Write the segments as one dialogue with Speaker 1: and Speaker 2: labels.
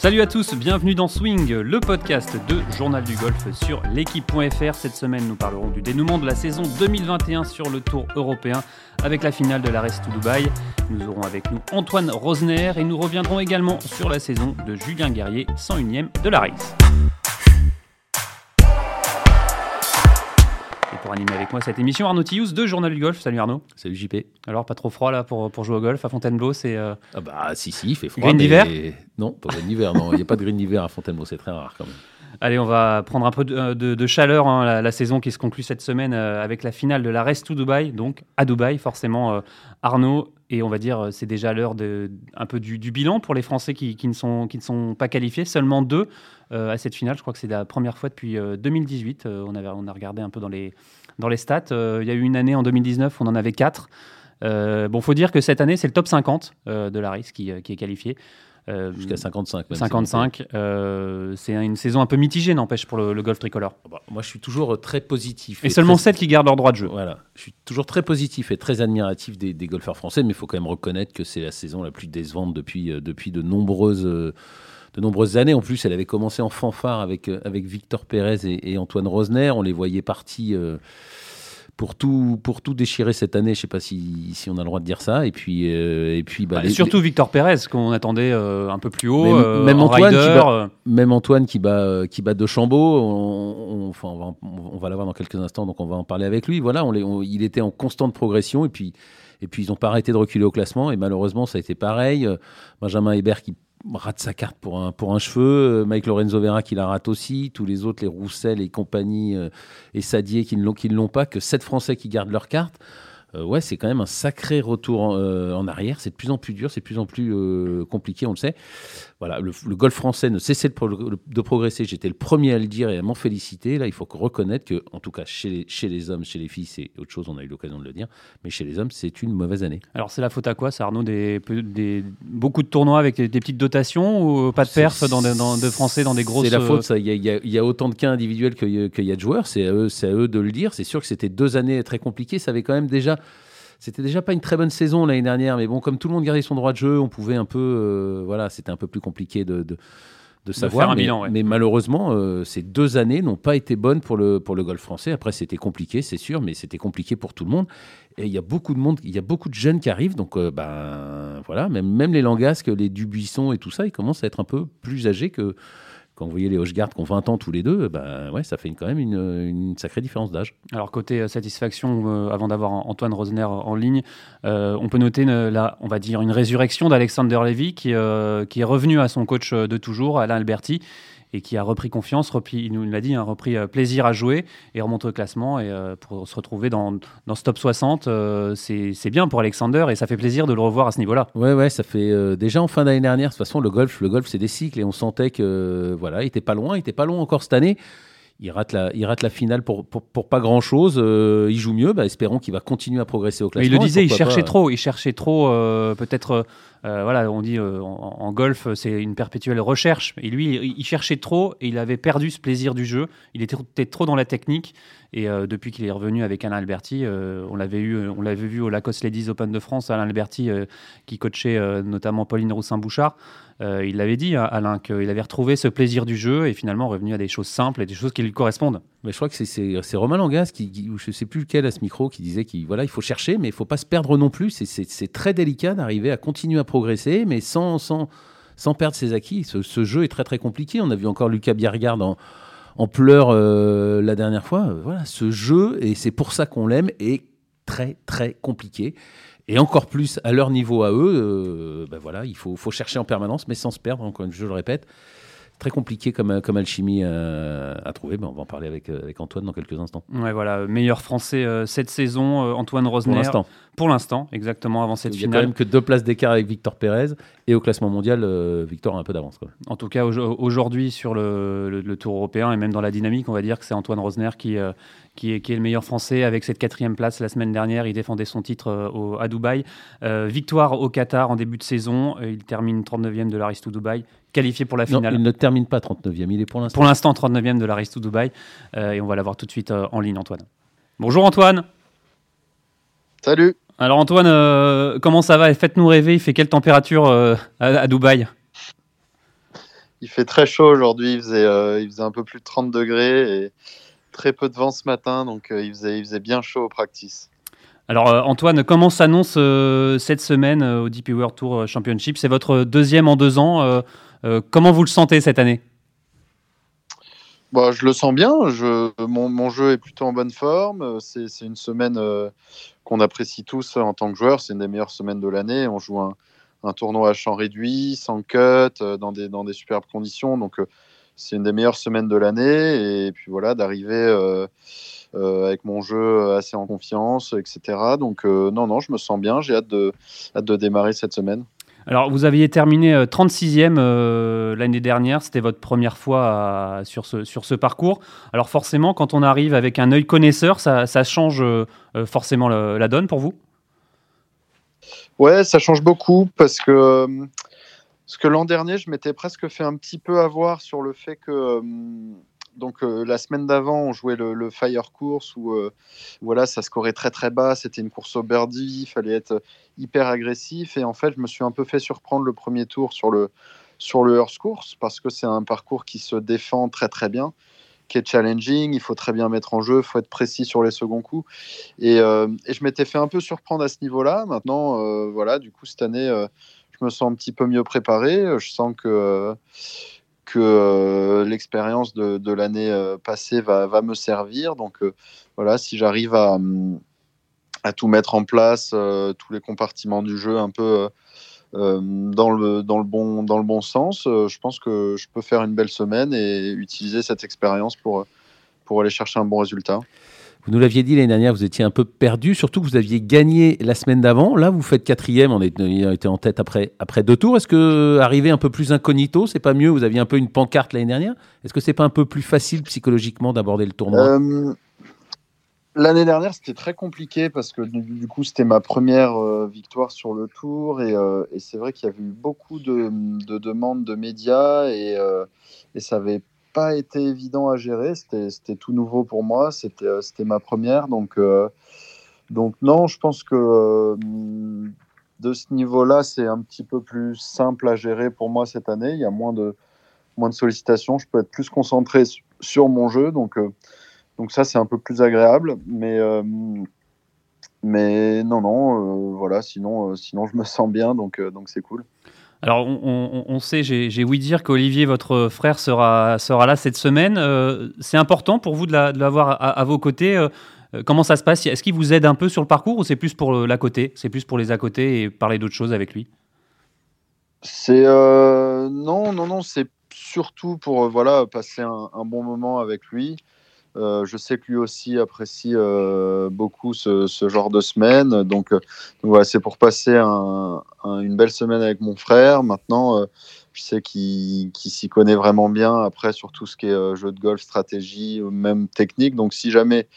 Speaker 1: Salut à tous, bienvenue dans Swing, le podcast de Journal du Golf sur l'équipe.fr. Cette semaine, nous parlerons du dénouement de la saison 2021 sur le Tour européen avec la finale de la Race to Dubaï. Nous aurons avec nous Antoine Rosner et nous reviendrons également sur la saison de Julien Guerrier, 101ème de la Race. Pour animer avec moi cette émission. Arnaud Tillous de Journal du Golf. Salut Arnaud.
Speaker 2: Salut JP.
Speaker 1: Alors, pas trop froid là pour, pour jouer au golf à Fontainebleau c'est,
Speaker 2: euh, Ah bah si, si, il fait froid.
Speaker 1: Green d'hiver
Speaker 2: Non, pas green d'hiver, non. Il n'y a pas de green d'hiver à Fontainebleau, c'est très rare quand même.
Speaker 1: Allez, on va prendre un peu de, chaleur, hein, la, saison qui se conclut cette semaine euh, avec la finale de la Race to Dubaï, donc à Dubaï, forcément, euh, Arnaud. Et on va dire, c'est déjà l'heure un peu du, bilan pour les Français qui, qui, ne sont, qui ne sont pas qualifiés. Seulement deux à cette finale. Je crois que c'est la première fois depuis 2018. on, avait, on a regardé un peu dans les, dans les stats. Euh, il y a eu une année en 2019, on en avait 4. Euh, bon, faut dire que cette année, c'est le top 50 euh, de la RIS qui, est qualifié.
Speaker 2: Jusqu'à 55.
Speaker 1: 55. c'est une saison un peu mitigée, n'empêche, pour le, golf tricolore.
Speaker 2: Ah bah, moi, je suis toujours très positif.
Speaker 1: Et, seulement 7 qui gardent leur droit de jeu.
Speaker 2: Voilà. Je suis toujours très positif et très admiratif des, golfeurs français, mais il faut quand même reconnaître que c'est la saison la plus décevante depuis, depuis de nombreuses de nombreuses années. En plus, elle avait commencé en fanfare avec, euh, avec Victor Pérez et, Antoine Rosner. On les voyait partis euh, pour, tout, pour tout déchirer cette année. Je ne sais pas si, si, on a le droit de dire ça. Et puis, euh, et puis
Speaker 1: bah, bah, surtout Victor Pérez, qu'on attendait un peu plus haut.
Speaker 2: Même, Antoine, qui bat, même Antoine qui bat, qui bat de Chambaud. On, enfin, on va, on va l'avoir dans quelques instants, donc on va en parler avec lui. Voilà, on, il était en constante progression. Et puis, et puis ils n'ont pas arrêté de reculer au classement. Et malheureusement, ça a été pareil. Benjamin Hébert qui rate sa carte pour un, pour un cheveu. Euh, Mike Lorenzo Vera qui la rate aussi. Tous les autres, les Roussel et compagnie euh, et Sadier qui ne l'ont pas. Que sept Français qui gardent leur carte. Euh, ouais, c'est quand même un sacré retour en, arrière. C'est de plus en plus dur, c'est de plus en plus compliqué, on le sait voilà, le, golf français ne cessait de, progresser. J'étais le premier à le dire et à m'en féliciter. Là, il faut reconnaître que, en tout cas, chez les, chez les hommes, chez les filles, c'est autre chose. On a eu l'occasion de le dire. Mais chez les hommes, c'est une mauvaise année.
Speaker 1: Alors, c'est la faute à quoi, ça, Arnaud? Des, des, Beaucoup de tournois avec des, petites dotations ou pas de perf dans, de Français dans des grosses.
Speaker 2: C'est la faute, ça. Il y, a, autant de cas individuels qu'il y a de joueurs. C'est à, eux, à eux de le dire. C'est sûr que c'était deux années très compliquées. Ça avait quand même déjà c'était déjà pas une très bonne saison l'année dernière, mais bon, comme tout le monde gardait son droit de jeu, on pouvait un peu, euh, voilà, c'était un peu plus compliqué de, de, savoir. mais, mais, malheureusement, euh, ces deux années n'ont pas été bonnes pour le, pour le golf français. Après, c'était compliqué, c'est sûr, mais c'était compliqué pour tout le monde. Et il y a beaucoup de monde, il y a beaucoup de jeunes qui arrivent, donc euh, ben voilà, même, même les Langasques, les Dubuisson et tout ça, ils commencent à être un peu plus âgés que quand vous voyez les Hochegard qui ont 20 ans tous les deux, ben ouais, ça fait quand même une, sacrée différence d'âge.
Speaker 1: Alors côté euh, satisfaction, euh, avant d'avoir Antoine Rosner en ligne, euh, on peut noter là, on va dire une résurrection d'Alexander Levy qui, qui est revenu à son coach de toujours, Alain Alberti, et qui a repris confiance, il nous l'a dit, a hein, repris euh, plaisir à jouer et remonte au classement. Et euh, pour se retrouver dans, dans ce top 60, euh, c'est bien pour Alexander et ça fait plaisir de le revoir à ce niveau-là.
Speaker 2: Ouais, ouais, ça fait déjà en fin d'année dernière. De toute façon, le golf, le golf, c'est des cycles et on sentait que voilà, il était pas loin, il était pas loin encore cette année. Il rate, la, il rate la finale pour, pour, pas grand chose. il joue mieux. Bah, espérons qu'il va continuer à progresser au classement.
Speaker 1: il le disait, il cherchait trop. Il cherchait trop, peut-être euh, voilà, on dit euh, en, golf, c'est une perpétuelle recherche. Et lui, il, cherchait trop et il avait perdu ce plaisir du jeu. Il était trop dans la technique. Et euh, depuis qu'il est revenu avec Alain Alberti, on l'avait eu, on l'avait vu au Lacoste Ladies Open de France, Alain Alberti qui coachait notamment Pauline Roussin-Bouchard. il l'avait dit, hein, Alain, qu'il avait retrouvé ce plaisir du jeu et finalement revenu à des choses simples et des choses qui lui correspondent.
Speaker 2: Mais je crois que c'est Romain Langas, qui, je ne sais plus lequel à ce micro, qui disait qu'il voilà, il faut chercher, mais il ne faut pas se perdre non plus. C'est très délicat d'arriver à continuer à progresser, mais sans, sans, sans perdre ses acquis. Ce, jeu est très très compliqué. On a vu encore Lucas Biergard en, en pleurs euh, la dernière fois. Euh, voilà, ce jeu, et c'est pour ça qu'on l'aime, est très très compliqué. Et encore plus à leur niveau à eux, euh, ben voilà, il faut, chercher en permanence, mais sans se perdre, encore je le répète très compliqué comme, comme alchimie euh, à trouver. Mais on va en parler avec, euh, avec Antoine dans quelques instants.
Speaker 1: Ouais, voilà, meilleur français euh, cette saison, Antoine Rosner. Pour l'instant. Pour l'instant, exactement, avant cette finale.
Speaker 2: Il n'y a quand même que deux places d'écart avec Victor Pérez. Et au classement mondial, Victor a un peu d'avance.
Speaker 1: En tout cas, aujourd'hui, sur le, le, Tour européen et même dans la dynamique, on va dire que c'est Antoine Rosner qui, qui est, qui, est, le meilleur français avec cette quatrième place la semaine dernière. Il défendait son titre au, à Dubaï. victoire au Qatar en début de saison. Il termine 39e de l'Aristou Dubaï qualifié pour la finale.
Speaker 2: il ne termine pas 39e, il est pour l'instant.
Speaker 1: Pour l'instant 39e de la Race to Dubai. Euh, et on va l'avoir tout de suite euh, en ligne, Antoine. Bonjour Antoine.
Speaker 3: Salut.
Speaker 1: Alors Antoine, euh, comment ça va? Faites-nous rêver, il fait quelle température à, Dubaï?
Speaker 3: Il fait très chaud aujourd'hui. Il faisait, il faisait un peu plus de 30 degrés et très peu de vent ce matin, donc il, faisait, il faisait bien chaud au practice.
Speaker 1: Alors Antoine, comment s'annonce cette semaine au DP World Tour Championship? C'est votre deuxième en deux ans. Comment vous le sentez cette année?
Speaker 3: Bah, je le sens bien. Je, mon, mon, jeu est plutôt en bonne forme. C'est une semaine euh, qu'on apprécie tous en tant que joueur. C'est une des meilleures semaines de l'année. On joue un, un, tournoi à champ réduit, sans cut, euh, dans, des, dans des superbes conditions. Donc, euh, c'est une des meilleures semaines de l'année. Et puis voilà, d'arriver avec mon jeu assez en confiance, etc. Donc, non, non, je me sens bien. J'ai hâte de, hâte de démarrer cette semaine.
Speaker 1: Alors, vous aviez terminé 36e euh, euh, l'année dernière, c'était votre première fois sur, ce, sur ce parcours. Alors forcément, quand on arrive avec un œil connaisseur, ça, change euh, forcément la donne pour vous?
Speaker 3: Ouais, ça change beaucoup parce que, parce que l'an dernier, je m'étais presque fait un petit peu avoir sur le fait que donc euh, la semaine d'avant, on jouait le, Fire Course où euh, voilà, ça scorait très très bas. C'était une course au birdie, il fallait être hyper agressif. Et en fait, je me suis un peu fait surprendre le premier tour sur le sur le Earth Course parce que c'est un parcours qui se défend très très bien, qui est challenging. Il faut très bien mettre en jeu, il faut être précis sur les seconds coups. Et, euh, et je m'étais fait un peu surprendre à ce niveau-là. Maintenant, voilà, du coup cette année, je me sens un petit peu mieux préparé. Je sens que que euh, l'expérience de, l'année euh, passée va, me servir. Donc euh, voilà, si j'arrive à, à, tout mettre en place, tous les compartiments du jeu un peu dans, le, dans, le bon, dans le bon sens, je pense que je peux faire une belle semaine et utiliser cette expérience pour, pour aller chercher un bon résultat.
Speaker 2: Vous nous l'aviez dit l'année dernière, vous étiez un peu perdu, surtout que vous aviez gagné la semaine d'avant. Là, vous faites quatrième, on était en tête après, deux tours. Est-ce que arriver un peu plus incognito, c'est pas mieux? Vous aviez un peu une pancarte l'année dernière. Est-ce que c'est pas un peu plus facile psychologiquement d'aborder le tournoi? Euh,
Speaker 3: L'année dernière, c'était très compliqué parce que du, coup, c'était ma première euh, victoire sur le tour et, euh, et c'est vrai qu'il y avait eu beaucoup de, de, demandes de médias et, et ça avait pas été évident à gérer. C'était tout nouveau pour moi. C'était euh, ma première. Donc, euh, donc non, je pense que euh, de ce niveau-là, c'est un petit peu plus simple à gérer pour moi cette année. Il y a moins de, sollicitations. Je peux être plus concentré sur mon jeu. Donc, ça, c'est un peu plus agréable. Mais, non, non, voilà. Sinon, je me sens bien. Donc c'est cool.
Speaker 1: Alors, on, sait, j'ai ouï dire qu'Olivier, votre frère, sera, sera là cette semaine. Euh, c'est important pour vous de l'avoir à, vos côtés. Euh, euh, comment ça se passe? Est-ce qu'il vous aide un peu sur le parcours ou c'est plus pour l'à côté? C'est plus pour les à côté et parler d'autres choses avec lui?
Speaker 3: C'est non, non, non. C'est surtout pour voilà passer un, bon moment avec lui. Euh, je sais que lui aussi apprécie euh, beaucoup ce, genre de semaine. Donc, euh, voilà, c'est pour passer une belle semaine avec mon frère. Maintenant, je sais qu'il s'y connaît vraiment bien après sur tout ce qui est jeu de golf, stratégie, même technique. Donc si jamais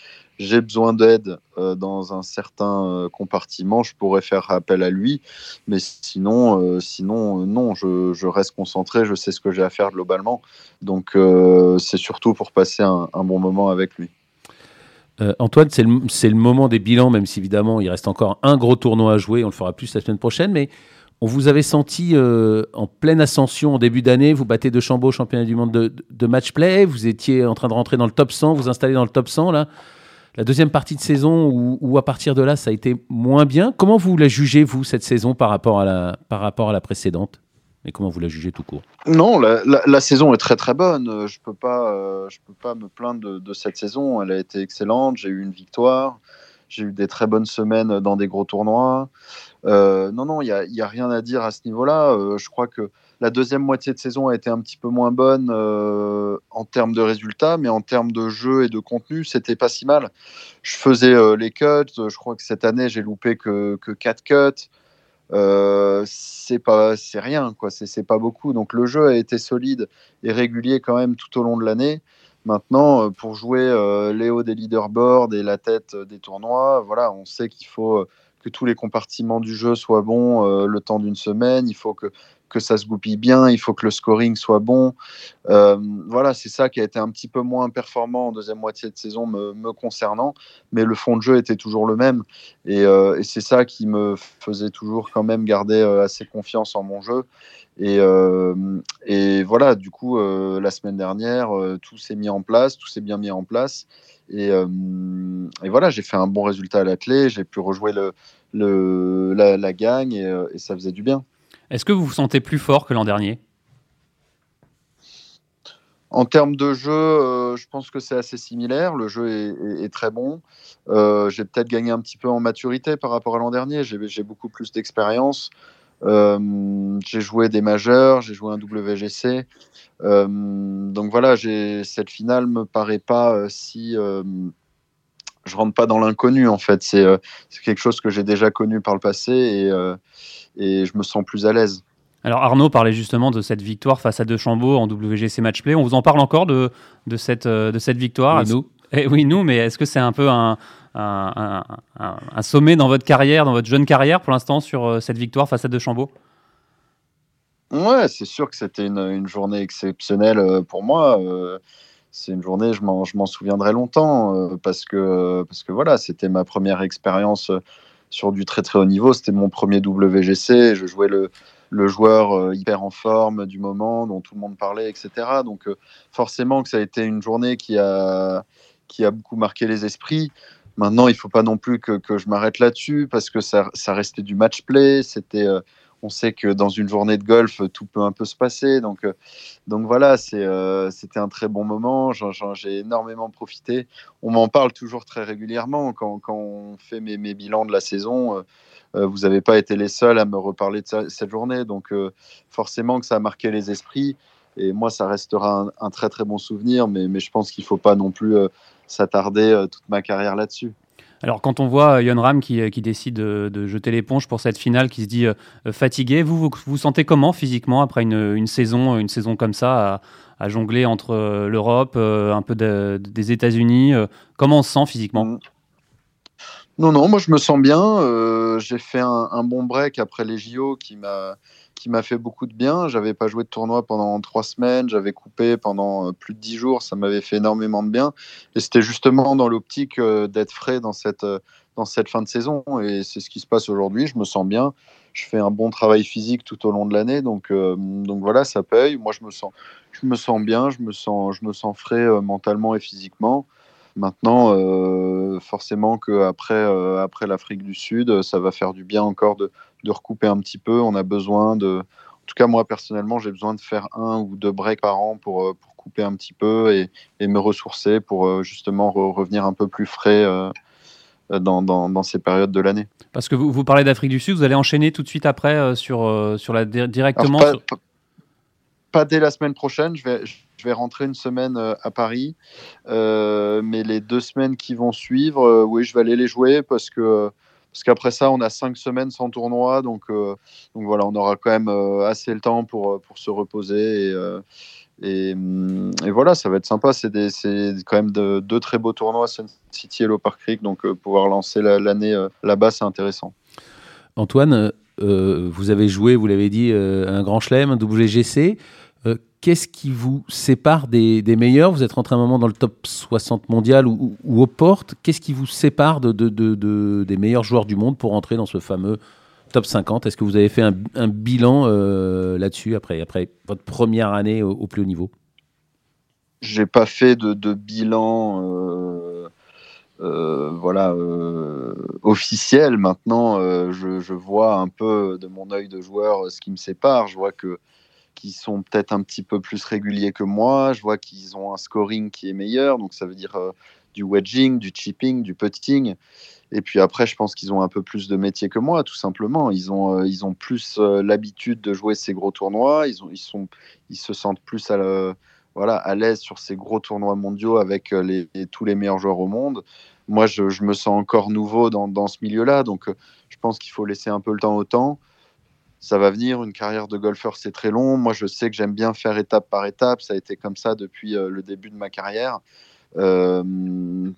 Speaker 3: j'ai besoin d'aide euh, dans un certain euh, compartiment, je pourrais faire appel à lui. Mais sinon, euh, sinon non, je, reste concentré, je sais ce que j'ai à faire globalement. Donc, c'est surtout pour passer un, bon moment avec lui.
Speaker 2: Antoine, c'est le, le, moment des bilans, même si évidemment il reste encore un gros tournoi à jouer, on le fera plus la semaine prochaine, mais on vous avait senti en pleine ascension en début d'année, vous battez de Chambaud, championnat du monde de, de match play, vous étiez en train de rentrer dans le top 100, vous installez dans le top 100 là. La deuxième partie de saison, où, à partir de là, ça a été moins bien. Comment vous la jugez, vous, cette saison, par rapport à la, par rapport à la précédente? Et comment vous la jugez tout court?
Speaker 3: Non, la, saison est très très bonne. Je ne peux, euh, je peux pas me plaindre de, cette saison. Elle a été excellente. J'ai eu une victoire. J'ai eu des très bonnes semaines dans des gros tournois. Euh, non, non, il n'y a, rien à dire à ce niveau-là. Euh, je crois que la deuxième moitié de saison a été un petit peu moins bonne euh, en termes de résultats, mais en termes de jeu et de contenu, c'était pas si mal. Je faisais euh, les cuts. Je crois que cette année, j'ai loupé que, que 4 cuts. Euh, c'est rien quoi c'est pas beaucoup donc le jeu a été solide et régulier quand même tout au long de l'année maintenant pour jouer les hauts des leaderboards et la tête des tournois voilà on sait qu'il faut que tous les compartiments du jeu soient bons le temps d'une semaine il faut que que ça se goupille bien, il faut que le scoring soit bon. Euh, voilà, c'est ça qui a été un petit peu moins performant en deuxième moitié de saison me, concernant, mais le fond de jeu était toujours le même. Et, et c'est ça qui me faisait toujours quand même garder assez confiance en mon jeu. Et, et voilà, du coup, la semaine dernière, tout s'est mis en place, tout s'est bien mis en place. Et, et voilà, j'ai fait un bon résultat à la clé, j'ai pu rejouer la, la gagne et, ça faisait du bien.
Speaker 1: Est-ce que vous vous sentez plus fort que l'an dernier?
Speaker 3: En termes de jeu, je pense que c'est assez similaire. Le jeu est, très bon. Euh, j'ai peut-être gagné un petit peu en maturité par rapport à l'an dernier. J'ai beaucoup plus d'expérience. Euh, j'ai joué des majeurs, j'ai joué un WGC. Euh, donc voilà, cette finale me paraît pas euh, si je rentre pas dans l'inconnu en fait. C'est quelque chose que j'ai déjà connu par le passé et, et je me sens plus à l'aise.
Speaker 1: Alors Arnaud parlait justement de cette victoire face à De Chambaud en WGC Matchplay. On vous en parle encore de, de, cette, de cette victoire
Speaker 2: oui, nous.
Speaker 1: Eh oui, nous, mais est-ce que c'est un peu un, un, sommet dans votre carrière, dans votre jeune carrière pour l'instant sur euh, cette victoire face à De Chambaud
Speaker 3: Ouais, c'est sûr que c'était une, journée exceptionnelle euh, pour moi. Euh, c'est une journée, je m'en souviendrai longtemps parce que, parce que voilà, c'était ma première expérience sur du très très haut niveau. C'était mon premier WGC. Je jouais le, joueur hyper en forme du moment dont tout le monde parlait, etc. Donc forcément que ça a été une journée qui a, qui a beaucoup marqué les esprits. Maintenant, il ne faut pas non plus que, je m'arrête là-dessus parce que ça, restait du match play. C'était, euh, on sait que dans une journée de golf, tout peut un peu se passer. Donc, euh, donc voilà, euh, c'était un très bon moment. J'ai énormément profité. On m'en parle toujours très régulièrement quand, on fait mes, bilans de la saison. vous n'avez pas été les seuls à me reparler de cette journée. Donc forcément que ça a marqué les esprits. Et moi, ça restera un, très très bon souvenir, mais, je pense qu'il ne faut pas non plus s'attarder euh, toute ma carrière là-dessus.
Speaker 1: Alors, quand on voit Yon Ram qui, euh, qui décide de, jeter l'éponge pour cette finale, qui se dit euh, fatigué, vous, vous sentez comment physiquement après une, saison, comme ça, à, jongler entre l'Europe, un peu des États-Unis Comment on se sent physiquement? Mmh.
Speaker 3: Non, non, moi je me sens bien. J'ai fait un, bon break après les JO qui m'a qui m'a fait beaucoup de bien. J'avais pas joué de tournoi pendant trois semaines, j'avais coupé pendant euh, plus de dix jours, ça m'avait fait énormément de bien. Et c'était justement dans l'optique euh, d'être frais dans cette, euh, dans cette fin de saison. Et c'est ce qui se passe aujourd'hui. Je me sens bien. Je fais un bon travail physique tout au long de l'année. Donc, donc voilà, ça paye. Moi, je me sens, je me sens bien, je me sens, je me sens frais mentalement et physiquement. Maintenant, forcément qu'après après l'Afrique du Sud, ça va faire du bien encore de, de recouper un petit peu. On a besoin de. En tout cas, moi personnellement, j'ai besoin de faire un ou deux breaks par an pour, euh, pour couper un petit peu et, et me ressourcer pour euh, justement revenir un peu plus frais euh, dans, dans, dans, ces périodes de l'année.
Speaker 1: Parce que vous, vous parlez d'Afrique du Sud, vous allez enchaîner tout de suite après sur, sur la directement
Speaker 3: pas, dès la semaine prochaine, je vais, je vais rentrer une semaine à Paris, mais les deux semaines qui vont suivre, oui, je vais aller les jouer parce que parce qu'après ça, on a cinq semaines sans tournoi, donc, euh, donc voilà, on aura quand même euh, assez le temps pour, euh, pour se reposer. Et, et, voilà, ça va être sympa. C'est quand même de, deux très beaux tournois, Sun City et Low Park Creek, donc pouvoir lancer l'année là-bas, c'est intéressant.
Speaker 2: Antoine, vous avez joué, vous l'avez dit, un grand chelem, un WGC qu'est-ce qui vous sépare des, meilleurs? Vous êtes rentré un moment dans le top 60 mondial ou, aux portes. Qu'est-ce qui vous sépare de, des meilleurs joueurs du monde pour entrer dans ce fameux top 50 Est-ce que vous avez fait un, bilan euh, là-dessus après, après votre première année au, plus haut niveau?
Speaker 3: J'ai pas fait de, bilan. Euh, euh, voilà officiel maintenant je, je, vois un peu de mon œil de joueur ce qui me sépare je vois que qui sont peut-être un petit peu plus réguliers que moi. Je vois qu'ils ont un scoring qui est meilleur, donc ça veut dire euh, du wedging, du chipping, du putting. Et puis après, je pense qu'ils ont un peu plus de métier que moi, tout simplement. Ils ont, euh, ils ont plus euh, l'habitude de jouer ces gros tournois. Ils, ils, sont, ils se sentent plus à, l'aise sur ces gros tournois mondiaux avec tous les meilleurs joueurs au monde. Moi, je, je me sens encore nouveau dans, dans ce milieu-là, donc je pense qu'il faut laisser un peu le temps au temps ça va venir. Une carrière de golfeur, c'est très long. Moi, je sais que j'aime bien faire étape par étape. Ça a été comme ça depuis euh, le début de ma carrière. Euh,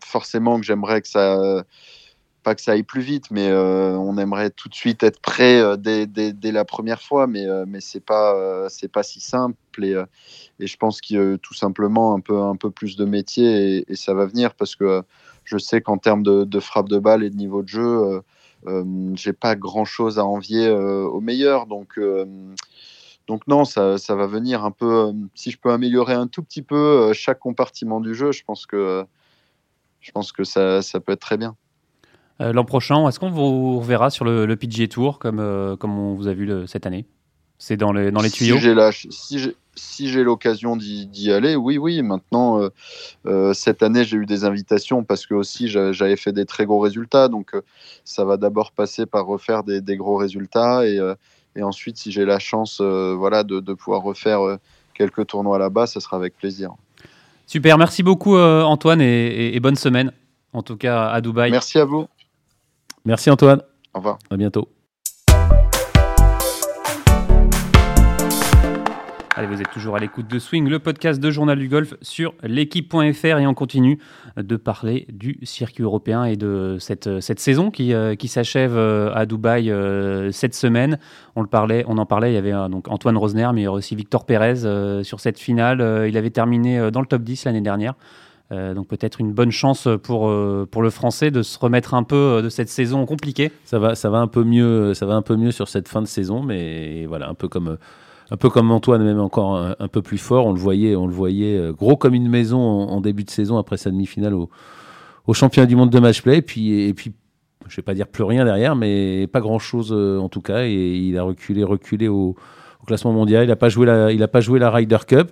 Speaker 3: forcément que j'aimerais que ça pas que ça aille plus vite, mais on aimerait tout de suite être prêt dès, la première fois, mais, mais c'est pas, si simple. Et, je pense qu'il y a tout simplement un peu, plus de métier et, ça va venir parce que je sais qu'en termes de, de, frappe de balle et de niveau de jeu, euh, j'ai pas grand chose à envier aux meilleurs. Donc, donc non, ça, ça, va venir un peu. si je peux améliorer un tout petit peu chaque compartiment du jeu, je pense que, je pense que ça, ça peut être très bien.
Speaker 1: Euh, l'an prochain, est-ce qu'on vous reverra sur le, le PGA Tour comme, euh, comme on vous a vu le, cette année? C'est dans les, dans les tuyaux?
Speaker 3: Si j'ai si j'ai l'occasion d'y aller, oui, oui. Maintenant, euh, euh, cette année, j'ai eu des invitations parce que aussi j'avais fait des très gros résultats. Donc, euh, ça va d'abord passer par refaire des, des gros résultats et, et ensuite, si j'ai la chance, voilà, de, de, pouvoir refaire quelques tournois là-bas, ça sera avec plaisir.
Speaker 1: Super, merci beaucoup Antoine et, et, bonne semaine. En tout cas à Dubaï.
Speaker 3: Merci à vous.
Speaker 2: Merci Antoine.
Speaker 3: Au revoir.
Speaker 2: À bientôt.
Speaker 1: Allez, vous êtes toujours à l'écoute de Swing, le podcast de Journal du Golf sur l'équipe.fr et on continue de parler du circuit européen et de cette, saison qui, euh, qui s'achève euh, à Dubaï euh, cette semaine. On, le parlait, on en parlait, il y avait donc Antoine Rosner, mais il y aussi Victor Pérez sur cette finale. il avait terminé dans le top 10 l'année dernière. donc peut-être une bonne chance pour, pour le Français de se remettre un peu de cette saison compliquée.
Speaker 2: Ça va, ça va un peu mieux, ça va un peu mieux sur cette fin de saison, mais voilà, un peu comme un peu comme Antoine, même encore un, peu plus fort. On le voyait, on le voyait euh, gros comme une maison en, début de saison après sa demi-finale au, au, championnat du monde de match-play. Et puis, et puis, je vais pas dire plus rien derrière, mais pas grand-chose euh, en tout cas. Et il a reculé, reculé au, classement mondial. Il n'a pas joué la Ryder Cup.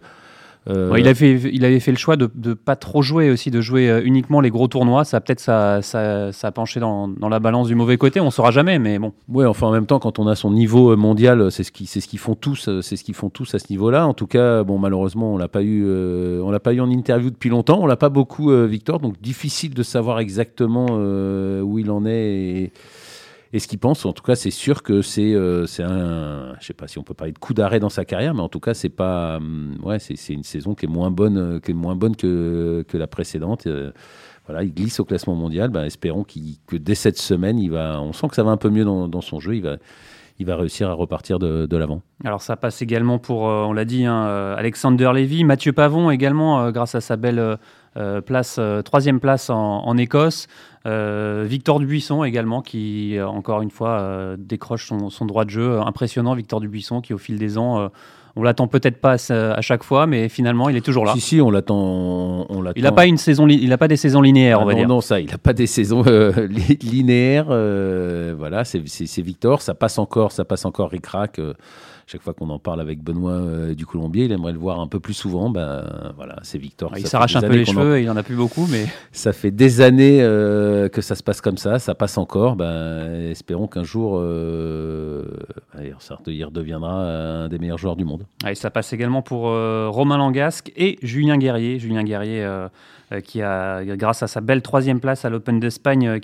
Speaker 1: Euh, il, avait, il avait fait le choix de ne pas trop jouer aussi, de jouer euh, uniquement les gros tournois. Ça peut-être ça, ça, ça, a penché dans, dans, la balance du mauvais côté. On ne saura jamais, mais bon.
Speaker 2: Oui, enfin en même temps, quand on a son niveau euh, mondial, c'est ce qui, c'est ce qu'ils font tous, c'est ce qu'ils font tous à ce niveau-là. En tout cas, bon, malheureusement, on l'a pas eu, on l'a pas eu en interview depuis longtemps. On l'a pas beaucoup, Victor, donc difficile de savoir exactement où il en est. Et et ce qu'il pense. En tout cas, c'est sûr que c'est euh, un, je sais pas si on peut parler de coup d'arrêt dans sa carrière, mais en tout cas, c'est pas, hum, ouais, c'est une saison qui est moins bonne, euh, qui est moins bonne que, que la précédente. Euh, voilà, il glisse au classement mondial. Ben, espérons que dès cette semaine, il va, on sent que ça va un peu mieux dans, dans son jeu. Il va, il va réussir à repartir de, l'avant.
Speaker 1: Alors ça passe également pour, on l'a dit, hein, Alexander Lévy, Mathieu Pavon également, grâce à sa belle place, troisième place en, Écosse. Euh, Victor Dubuisson également, qui encore une fois euh, décroche son, droit de jeu. Impressionnant, Victor Dubuisson, qui au fil des ans, euh, on l'attend peut-être pas à, chaque fois, mais finalement, il est toujours là.
Speaker 2: Si, si, on l'attend. On,
Speaker 1: il n'a pas une saison, il n'a pas des saisons linéaires, on va
Speaker 2: ah
Speaker 1: dire.
Speaker 2: Non, ça, il n'a pas des saisons linéaires. voilà, c'est Victor, ça passe encore, ça passe encore ric-rac chaque fois qu'on en parle avec Benoît euh, du Colombier, il aimerait le voir un peu plus souvent. Ben voilà, c'est Victor.
Speaker 1: il s'arrache un peu les cheveux, il en a plus beaucoup, mais
Speaker 2: ça fait des années euh, que ça se passe comme ça, ça passe encore. Ben espérons qu'un jour, euh, il redeviendra un des meilleurs joueurs du monde.
Speaker 1: et ça passe également pour euh, Romain Langasque et Julien Guerrier. Julien Guerrier euh, qui a, grâce à sa belle troisième place à l'Open d'Espagne, euh, euh,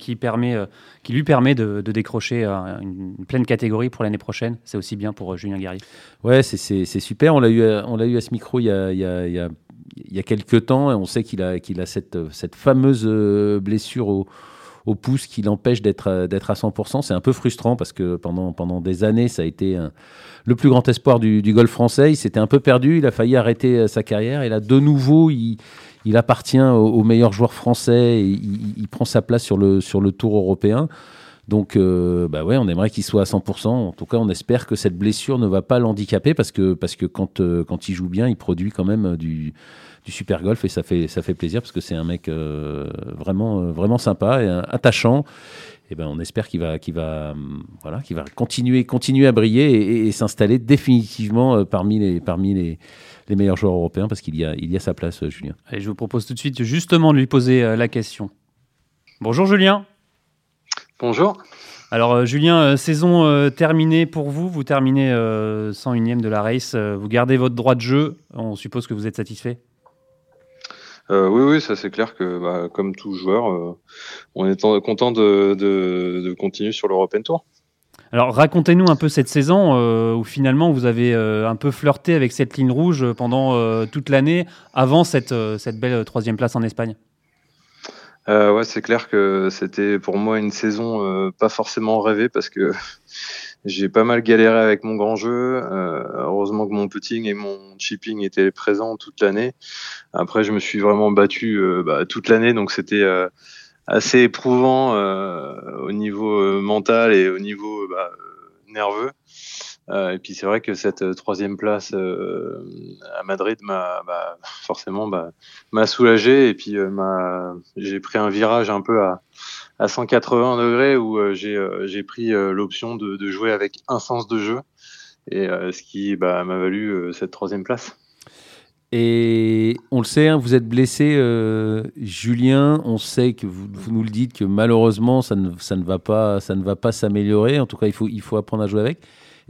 Speaker 1: qui lui permet de, décrocher une, pleine catégorie pour l'année prochaine. C'est aussi bien pour Julien Guerrier.
Speaker 2: Ouais, c'est super. On l'a eu, l'a eu à ce micro il y a, quelques temps. Et on sait qu'il a, qu'il a cette, cette fameuse blessure au, au pouce qui l'empêche d'être d'être à 100%. C'est un peu frustrant parce que pendant, pendant des années, ça a été le plus grand espoir du, golf français. Il s'était un peu perdu, il a failli arrêter sa carrière. Et là, de nouveau, il, il appartient aux, meilleurs joueurs français, et il, prend sa place sur le, sur le tour européen. Donc, euh, bah ouais, on aimerait qu'il soit à 100%. En tout cas, on espère que cette blessure ne va pas l'handicaper parce que, parce que quand, euh, quand il joue bien, il produit quand même du, du super golf et ça fait, ça fait plaisir parce que c'est un mec euh, vraiment, vraiment sympa et attachant. Et ben, on espère qu'il va, qu'il va, voilà, qu'il va continuer, continuer à briller et, s'installer définitivement parmi les, parmi les, les meilleurs joueurs européens parce qu'il y a, il y a sa place, euh, Julien.
Speaker 1: Allez, je vous propose tout de suite justement de lui poser euh, la question. Bonjour Julien.
Speaker 4: Bonjour.
Speaker 1: Alors euh, Julien, saison terminée pour vous, vous terminez 101e de la race, vous gardez votre droit de jeu, on suppose que vous êtes satisfait
Speaker 4: oui, oui, ça c'est clair que bah, comme tout joueur, on est content de, de, de continuer sur l'European Tour.
Speaker 1: Alors racontez-nous un peu cette saison euh, où finalement vous avez euh, un peu flirté avec cette ligne rouge pendant euh, toute l'année avant cette, cette belle troisième place en Espagne.
Speaker 4: ouais, c'est clair que c'était pour moi une saison pas forcément rêvée parce que j'ai pas mal galéré avec mon grand jeu. heureusement que mon putting et mon chipping étaient présents toute l'année. Après, je me suis vraiment battu bah, toute l'année, donc c'était assez éprouvant au niveau mental et au niveau bah, nerveux. Euh, et puis c'est vrai que cette euh, troisième place euh, à Madrid m'a bah, forcément bah, m'a soulagé et puis j'ai pris un virage un peu à, à 180 degrés où j'ai j'ai pris l'option de, de, jouer avec un sens de jeu et ce qui bah, m'a valu cette troisième place.
Speaker 2: Et on le sait, hein, vous êtes blessé, Julien. On sait que vous, vous, nous le dites que malheureusement ça ne, ça ne va pas, ça ne va pas s'améliorer. En tout cas, il faut, il faut apprendre à jouer avec.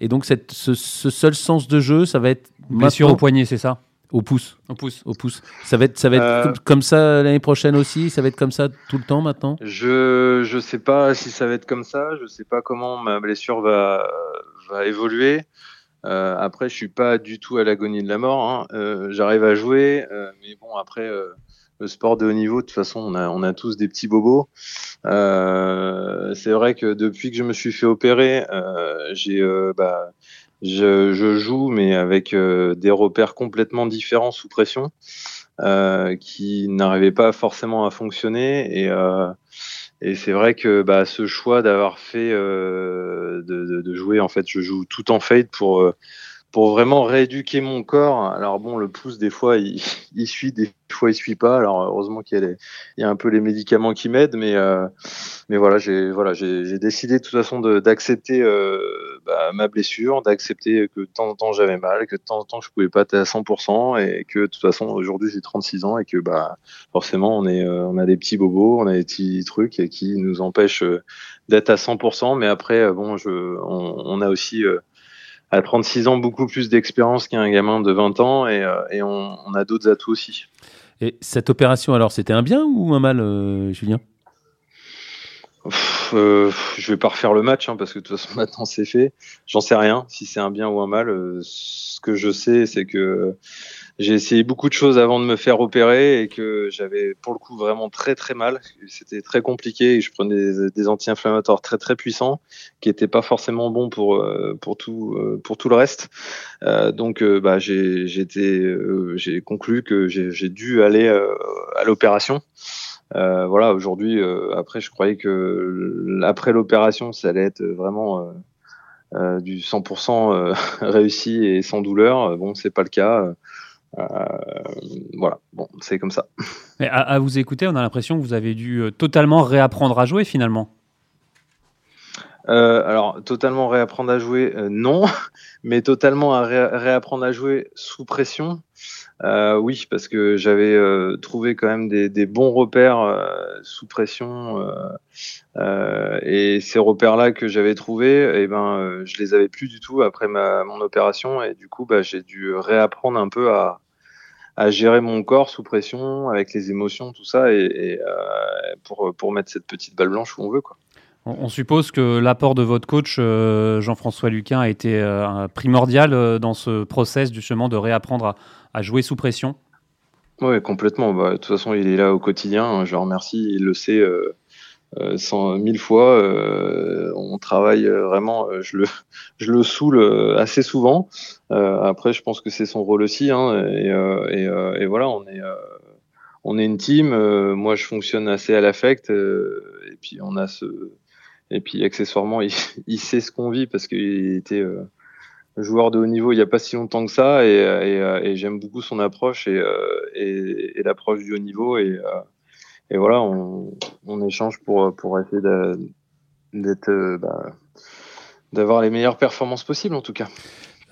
Speaker 2: Et donc, cette, ce, seul sens de jeu, ça va être.
Speaker 1: Blessure au poignet, c'est ça?
Speaker 2: Au pouce.
Speaker 1: Au pouce.
Speaker 2: Au pouce. Ça va être, ça va être euh. comme, ça l'année prochaine aussi? Ça va être comme ça tout le temps maintenant?
Speaker 4: Je ne sais pas si ça va être comme ça. Je ne sais pas comment ma blessure va, va évoluer. Euh, après, je suis pas du tout à l'agonie de la mort. Hein. Euh, j'arrive à jouer, mais bon, après, le sport de haut niveau, de toute façon, on a, on a tous des petits bobos. Euh, c'est vrai que depuis que je me suis fait opérer, euh, j'ai, euh, bah, je, je, joue, mais avec euh, des repères complètement différents sous pression, euh, qui n'arrivaient pas forcément à fonctionner. Et, et c'est vrai que bah, ce choix d'avoir fait de, de, de, jouer, en fait, je joue tout en fade pour pour vraiment rééduquer mon corps. Alors bon, le pouce des fois il, il suit, des fois il suit pas. Alors heureusement qu'il y, a y a un peu les médicaments qui m'aident, mais euh, mais voilà, j'ai voilà, j'ai décidé de toute façon d'accepter euh, bah, ma blessure, d'accepter que de temps en temps j'avais mal, que de temps en temps je pouvais pas être à 100% et que de toute façon aujourd'hui j'ai 36 ans et que bah forcément on est euh, on a des petits bobos, on a des petits trucs qui nous empêchent euh, d'être à 100%. Mais après bon, je on, on a aussi à 36 ans beaucoup plus d'expérience qu'un gamin de 20 ans et, euh, et on, on, a d'autres atouts aussi.
Speaker 2: Et cette opération, alors, c'était un bien ou un mal, euh, Julien?
Speaker 4: Euh, je vais pas refaire le match hein, parce que de toute façon maintenant c'est fait. J'en sais rien si c'est un bien ou un mal. Euh, ce que je sais, c'est que j'ai essayé beaucoup de choses avant de me faire opérer et que j'avais pour le coup vraiment très très mal. C'était très compliqué et je prenais des, anti-inflammatoires très très puissants qui n'étaient pas forcément bons pour euh, pour tout euh, pour tout le reste. Euh, donc bah j'ai j'ai conclu que j'ai dû aller à l'opération. Euh, voilà, aujourd'hui, après, je croyais que après l'opération, ça allait être vraiment du 100% réussi et sans douleur. Bon, c'est pas le cas. Euh, voilà, bon, c'est comme ça.
Speaker 1: Mais à, vous écouter, on a l'impression que vous avez dû euh, totalement réapprendre à jouer finalement.
Speaker 4: Euh, alors, totalement réapprendre à jouer, non, mais totalement à réapprendre à jouer sous pression, euh, oui, parce que j'avais euh, trouvé quand même des, des bons repères euh, sous pression et ces repères-là que j'avais trouvés, eh ben, je les avais plus du tout après ma, mon opération et du coup, bah, j'ai dû réapprendre un peu à, à gérer mon corps sous pression avec les émotions, tout ça, et, et pour, pour mettre cette petite balle blanche où on veut, quoi.
Speaker 1: On suppose que l'apport de votre coach Jean-François Luquin a été primordial dans ce process justement de réapprendre à, jouer sous pression
Speaker 4: Oui, complètement. Bah, de toute façon, il est là au quotidien. Hein, je le remercie. Il le sait euh, euh, cent mille fois. Euh, on travaille vraiment. Je le, je le saoule assez souvent. après, je pense que c'est son rôle aussi. Hein, et, et, et, voilà, on est, on est une team. moi, je fonctionne assez à l'affect. et puis, on a ce. Et puis, accessoirement, il, sait ce qu'on vit parce qu'il était joueur de haut niveau il n'y a pas si longtemps que ça et, euh, j'aime beaucoup son approche et, euh, et l'approche du haut niveau et, euh, voilà on, échange pour, essayer bah, d'avoir les meilleures performances possibles en tout cas.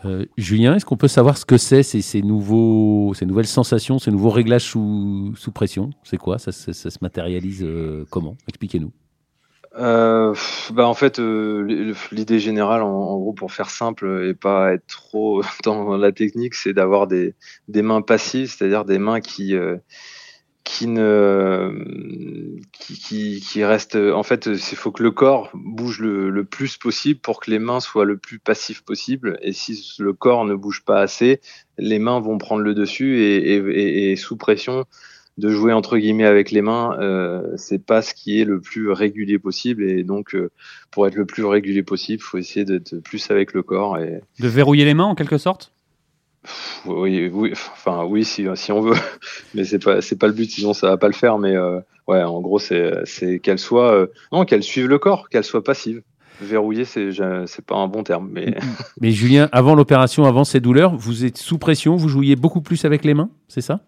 Speaker 2: Euh, Julien, est-ce qu'on peut savoir ce que c'est ces, nouvelles sensations, ces nouveaux réglages sous, pression? C'est quoi? Ça, se matérialise comment? Expliquez-nous
Speaker 4: euh, bah en fait, euh, l'idée générale, en, gros, pour faire simple et pas être trop dans la technique, c'est d'avoir des, mains passives, c'est-à-dire des mains qui euh, qui ne qui, restent. En fait, il faut que le corps bouge le, plus possible pour que les mains soient le plus passifs possible. Et si le corps ne bouge pas assez, les mains vont prendre le dessus et sous pression de jouer entre guillemets avec les mains, euh, c'est pas ce qui est le plus régulier possible. Et donc, euh, pour être le plus régulier possible, il faut essayer d'être plus avec le corps. Et...
Speaker 1: De verrouiller les mains en quelque sorte?
Speaker 4: Oui, oui, enfin oui, si, si on veut, mais c'est pas c'est pas le but, sinon ça va pas le faire. Mais euh, ouais, en gros, c'est qu'elle soit non, qu'elle suive le corps, qu'elle soit passive. Verrouiller, c'est c'est pas un bon terme, mais.
Speaker 2: Mais Julien, avant l'opération, avant ces douleurs, vous êtes sous pression, vous jouiez beaucoup plus avec les mains, c'est ça?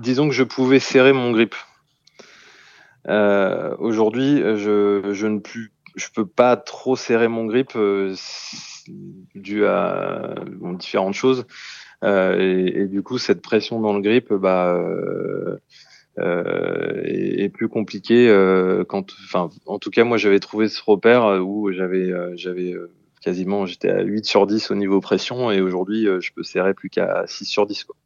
Speaker 4: Disons que je pouvais serrer mon grip. Euh, aujourd'hui, je, je, ne plus, je peux pas trop serrer mon grip euh, dû à différentes choses. Et, du coup, cette pression dans le grip, bah, est, plus compliquée quand, en tout cas, moi, j'avais trouvé ce repère où j'avais, j'avais quasiment, j'étais à 8 sur 10 au niveau pression et aujourd'hui, euh, je peux serrer plus qu'à 6 sur 10. Quoi.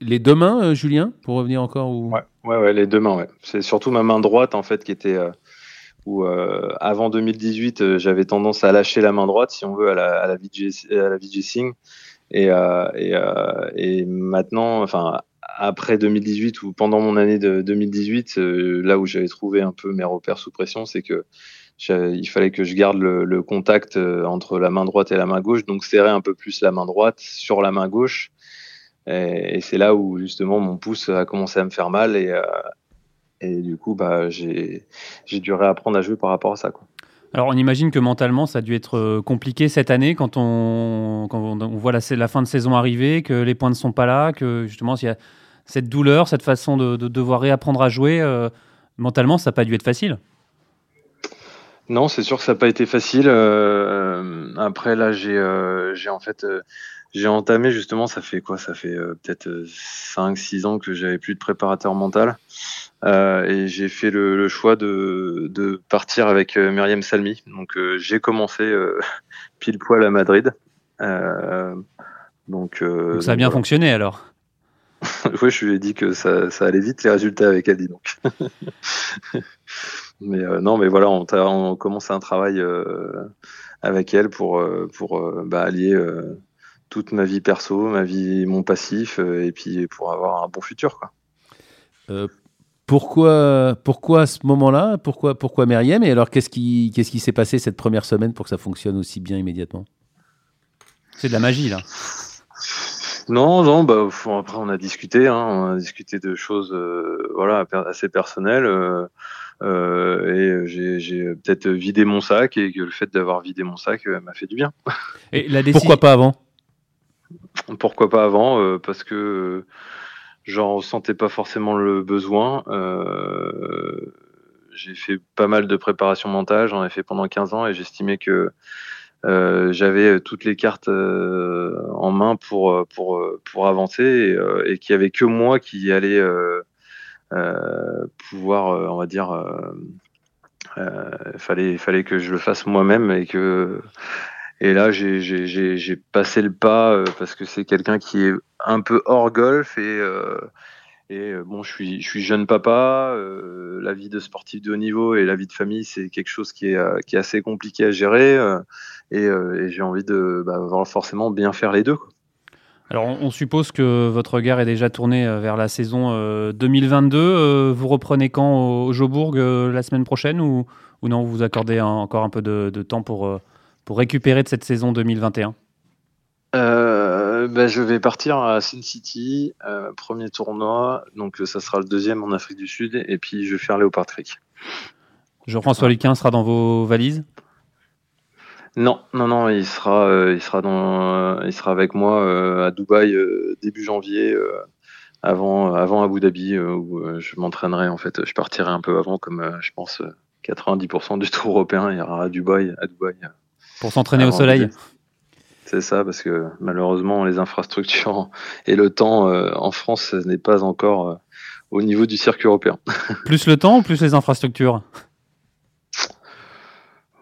Speaker 2: Les deux mains, euh, Julien, pour revenir encore ou...
Speaker 4: ouais, ouais, les deux mains, ouais. C'est surtout ma main droite, en fait, qui était. Euh, où avant 2018, j'avais tendance à lâcher la main droite, si on veut, à la, à la VJ, à la Sing. Et, et, et, maintenant, enfin, après 2018 ou pendant mon année de 2018, là où j'avais trouvé un peu mes repères sous pression, c'est que il fallait que je garde le, contact euh, entre la main droite et la main gauche, donc serrer un peu plus la main droite sur la main gauche. Et, c'est là où justement mon pouce a commencé à me faire mal et, euh, du coup bah, j'ai dû réapprendre à jouer par rapport à ça.
Speaker 1: Alors on imagine que mentalement ça a dû être euh, compliqué cette année quand on, voit la, la, fin de saison arriver, que les points ne sont pas là, que justement il y a cette douleur, cette façon de, devoir réapprendre à jouer. mentalement ça n'a pas dû être facile.
Speaker 4: Non, c'est sûr que ça n'a pas été facile. Euh, après, là, j'ai euh, en fait euh, j'ai entamé justement, ça fait quoi? Ça fait peut-être 5-6 ans que j'avais plus de préparateur mental. et j'ai fait le, choix de, de, partir avec Myriam Salmi. Donc j'ai commencé pile poil à Madrid.
Speaker 1: donc, ça a bien fonctionné alors
Speaker 4: Oui, je lui ai dit que ça, ça allait vite les résultats avec elle, donc. Mais euh, non, mais voilà, on, on commence un travail euh, avec elle pour, euh, pour bah, allier toute ma vie perso, ma vie, mon passif, et puis pour avoir un bon futur. Quoi.
Speaker 2: pourquoi, pourquoi à ce moment-là? Pourquoi, pourquoi Myriam Et alors, qu'est-ce qui qu'est-ce qui s'est passé cette première semaine pour que ça fonctionne aussi bien immédiatement?
Speaker 1: C'est de la magie, là.
Speaker 4: Non, non, bah, après on a discuté, hein, on a discuté de choses voilà, assez personnelles. Euh, et j'ai peut-être vidé mon sac et que le fait d'avoir vidé mon sac euh, m'a fait du bien.
Speaker 2: Et la Pourquoi pas avant?
Speaker 4: Pourquoi pas avant euh, Parce que j'en ressentais pas forcément le besoin. j'ai fait pas mal de préparation mentale, j'en ai fait pendant 15 ans et j'estimais que j'avais toutes les cartes en main pour, pour, pour avancer et, et qu'il n'y avait que moi qui allait euh, pouvoir, euh, on va dire, euh, fallait, fallait que je le fasse moi-même et que et là, j'ai passé le pas parce que c'est quelqu'un qui est un peu hors golf et, et bon, je suis, je suis jeune papa. la vie de sportif de haut niveau et la vie de famille, c'est quelque chose qui est, qui est assez compliqué à gérer et, j'ai envie de bah, forcément bien faire les deux.
Speaker 1: Alors, on, suppose que votre regard est déjà tourné euh, vers la saison 2022. Euh, euh, vous reprenez quand au, Jobourg la semaine prochaine ou, ou, non, vous vous accordez encore un peu de, temps pour, pour récupérer de cette saison 2021
Speaker 4: bah, je vais partir à Sin City, premier tournoi, donc ça sera le deuxième en Afrique du Sud, et puis je vais faire Léopard Creek.
Speaker 1: Jean-François Luquin sera dans vos valises?
Speaker 4: Non, non, non, il sera, euh, il sera dans, euh, il sera avec moi euh, à Dubaï début janvier, avant, avant Abu Dhabi, où je m'entraînerai en fait. Je partirai un peu avant, comme je pense 90% du tour européen ira à Dubaï, à Dubaï.
Speaker 1: Pour s'entraîner au soleil.
Speaker 4: C'est ça, parce que malheureusement les infrastructures et le temps en France n'est pas encore au niveau du circuit européen.
Speaker 1: plus le temps ou plus les infrastructures?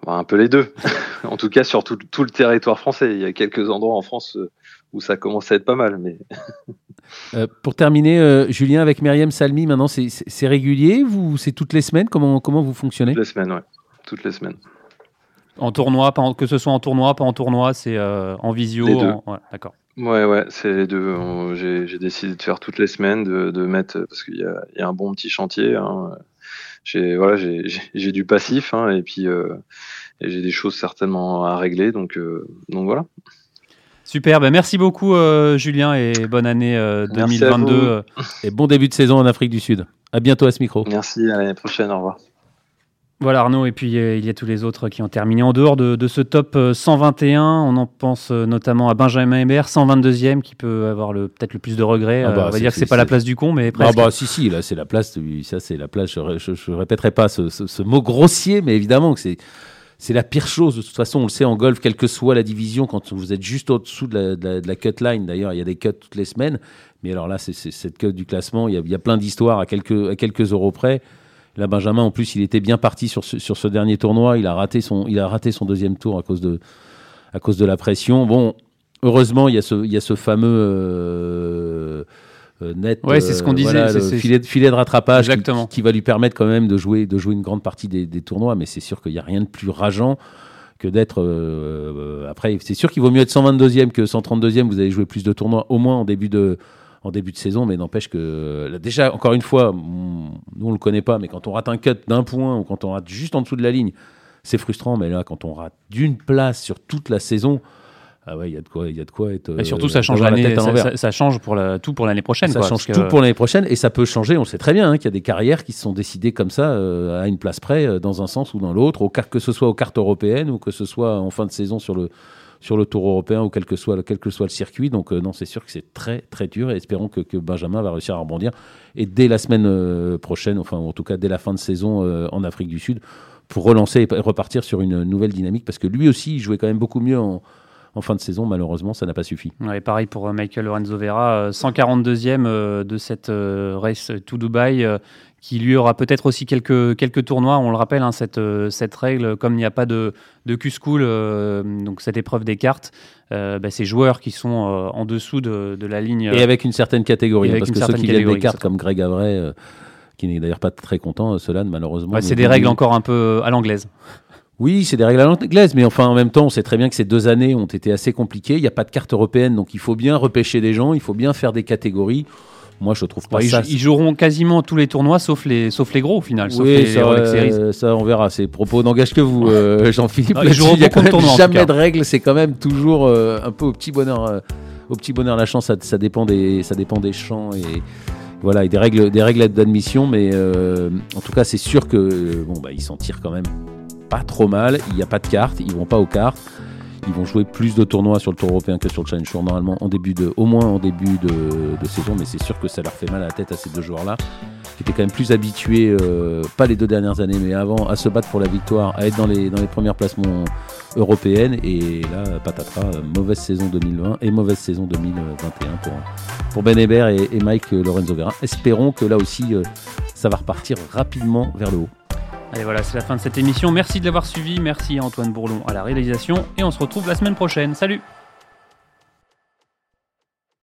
Speaker 4: Un peu les deux. en tout cas, sur tout, le territoire français. Il y a quelques endroits en France euh, où ça commence à être pas mal. Mais...
Speaker 2: Euh, pour terminer, euh, Julien, avec Myriam Salmi, maintenant, c'est régulier vous, C'est toutes les semaines? Comment, comment vous fonctionnez?
Speaker 4: Toutes les semaines, oui. Toutes les semaines.
Speaker 1: En tournoi, que ce soit en tournoi, pas en tournoi, c'est en visio
Speaker 4: Les deux.
Speaker 1: D'accord.
Speaker 4: Ouais, ouais, c'est les deux. J'ai décidé de faire toutes les semaines, de, mettre, parce qu'il y, a, un bon petit chantier. Hein. J'ai voilà, j'ai du passif, hein, et puis j'ai des choses certainement à régler, donc, donc voilà.
Speaker 1: Super, ben merci beaucoup Julien et bonne année 2022
Speaker 2: et bon début de saison en Afrique du Sud. À bientôt à ce micro.
Speaker 4: Merci, à l'année prochaine, au revoir.
Speaker 1: Voilà Arnaud, et puis euh, il y a tous les autres qui ont terminé en dehors de, ce top 121. Euh, on en pense euh, notamment à Benjamin Hébert, 122e, qui peut avoir peut-être le plus de regrets. Ah bah, on va dire que c'est pas la place du con, mais presque.
Speaker 2: Ah bah si si, là c'est la place. Ça c'est la place. Je, ne répéterai pas ce, mot grossier, mais évidemment que c'est c'est la pire chose. De toute façon, on le sait en golf, quelle que soit la division, quand vous êtes juste au-dessous de la, cut line. D'ailleurs, il y a des cuts toutes les semaines. Mais alors là, c'est cette cut du classement. Il y a, il y a plein d'histoires à quelques à quelques euros près. Là, Benjamin, en plus, il était bien parti sur ce, sur ce dernier tournoi. Il a, raté son, il a raté son deuxième tour à cause de, à cause de la pression. Bon, heureusement, il y a ce, il y a ce fameux euh, euh, net.
Speaker 1: Ouais, c'est ce qu'on euh,
Speaker 2: disait. filet, filet, de rattrapage. Qui, va lui permettre quand même de jouer, de jouer une grande partie des, des tournois. Mais c'est sûr qu'il n'y a rien de plus rageant que d'être. après, c'est sûr qu'il vaut mieux être 122e que 132e. Vous allez jouer plus de tournois, au moins en début de en début de saison, mais n'empêche que déjà, encore une fois, nous on le connaît pas, mais quand on rate un cut d'un point ou quand on rate juste en dessous de la ligne, c'est frustrant. Mais là, quand on rate d'une place sur toute la saison, ah ouais, il y a de quoi, il y a de quoi être.
Speaker 1: Et surtout, ça change l'année, ça, change pour la, tout pour l'année prochaine.
Speaker 2: Ça change tout pour l'année prochaine et ça peut changer. On sait très bien hein, qu'il y a des carrières qui se sont décidées comme ça, euh, à une place près, euh, dans un sens ou dans l'autre, que ce soit aux cartes européennes ou que ce soit en fin de saison sur le sur le Tour européen ou quel que soit, le circuit. Donc euh, non, c'est sûr que c'est très très dur et espérons que, Benjamin va réussir à rebondir. Et dès la semaine euh, prochaine, enfin en tout cas dès la fin de saison euh, en Afrique du Sud, pour relancer et repartir sur une nouvelle dynamique parce que lui aussi il jouait quand même beaucoup mieux en, fin de saison, malheureusement, ça n'a pas suffi.
Speaker 1: Ouais, pareil pour Michael Lorenzo Vera, 142e de cette race to Dubaï qui lui aura peut-être aussi quelques, quelques tournois. On le rappelle, hein, cette, euh, cette règle, comme il n'y a pas de, de Q-School, euh, donc cette épreuve des cartes, euh, bah, ces joueurs qui sont en dessous de, de, la ligne.
Speaker 2: Et avec une certaine catégorie, hein, parce que ceux qui viennent des cartes comme Greg Avray, qui n'est d'ailleurs pas très content, cela malheureusement.
Speaker 1: c'est des règles encore un peu à l'anglaise.
Speaker 2: Oui, c'est des règles à l'anglaise, mais enfin en même temps, on sait très bien que ces deux années ont été assez compliquées. Il n'y a pas de carte européenne, donc il faut bien repêcher des gens, il faut bien faire des catégories. Moi, je trouve pas ça.
Speaker 1: Ils, joueront quasiment tous les tournois, sauf les, sauf les gros au final.
Speaker 2: Sauf oui, ça, ça, on verra. Ces propos n'engagent que vous, euh, Jean-Philippe. il n'y a quand même jamais de règles. C'est quand même toujours euh, un peu au petit bonheur, euh, au petit bonheur la chance. Ça, ça, dépend des, ça dépend des champs et voilà, et des règles, des règles d'admission. Mais en tout cas, c'est sûr que bon, bah, ils s'en tirent quand même pas trop mal. Il n'y a pas de cartes. Ils vont pas aux cartes. Ils vont jouer plus de tournois sur le Tour européen que sur le Challenge Tour normalement en début de, au moins en début de, saison, mais c'est sûr que ça leur fait mal à la tête à ces deux joueurs-là, qui étaient quand même plus habitués, euh, pas les deux dernières années, mais avant, à se battre pour la victoire, à être dans les, dans les premières placements européennes. Et là, patatras, mauvaise saison 2020 et mauvaise saison 2021 pour, pour Ben Hébert et, Mike Lorenzo Vera. Espérons que là aussi, euh, ça va repartir rapidement vers le haut.
Speaker 1: Allez voilà, c'est la fin de cette émission. Merci de l'avoir suivi. Merci à Antoine Bourlon à la réalisation. Et on se retrouve la semaine prochaine. Salut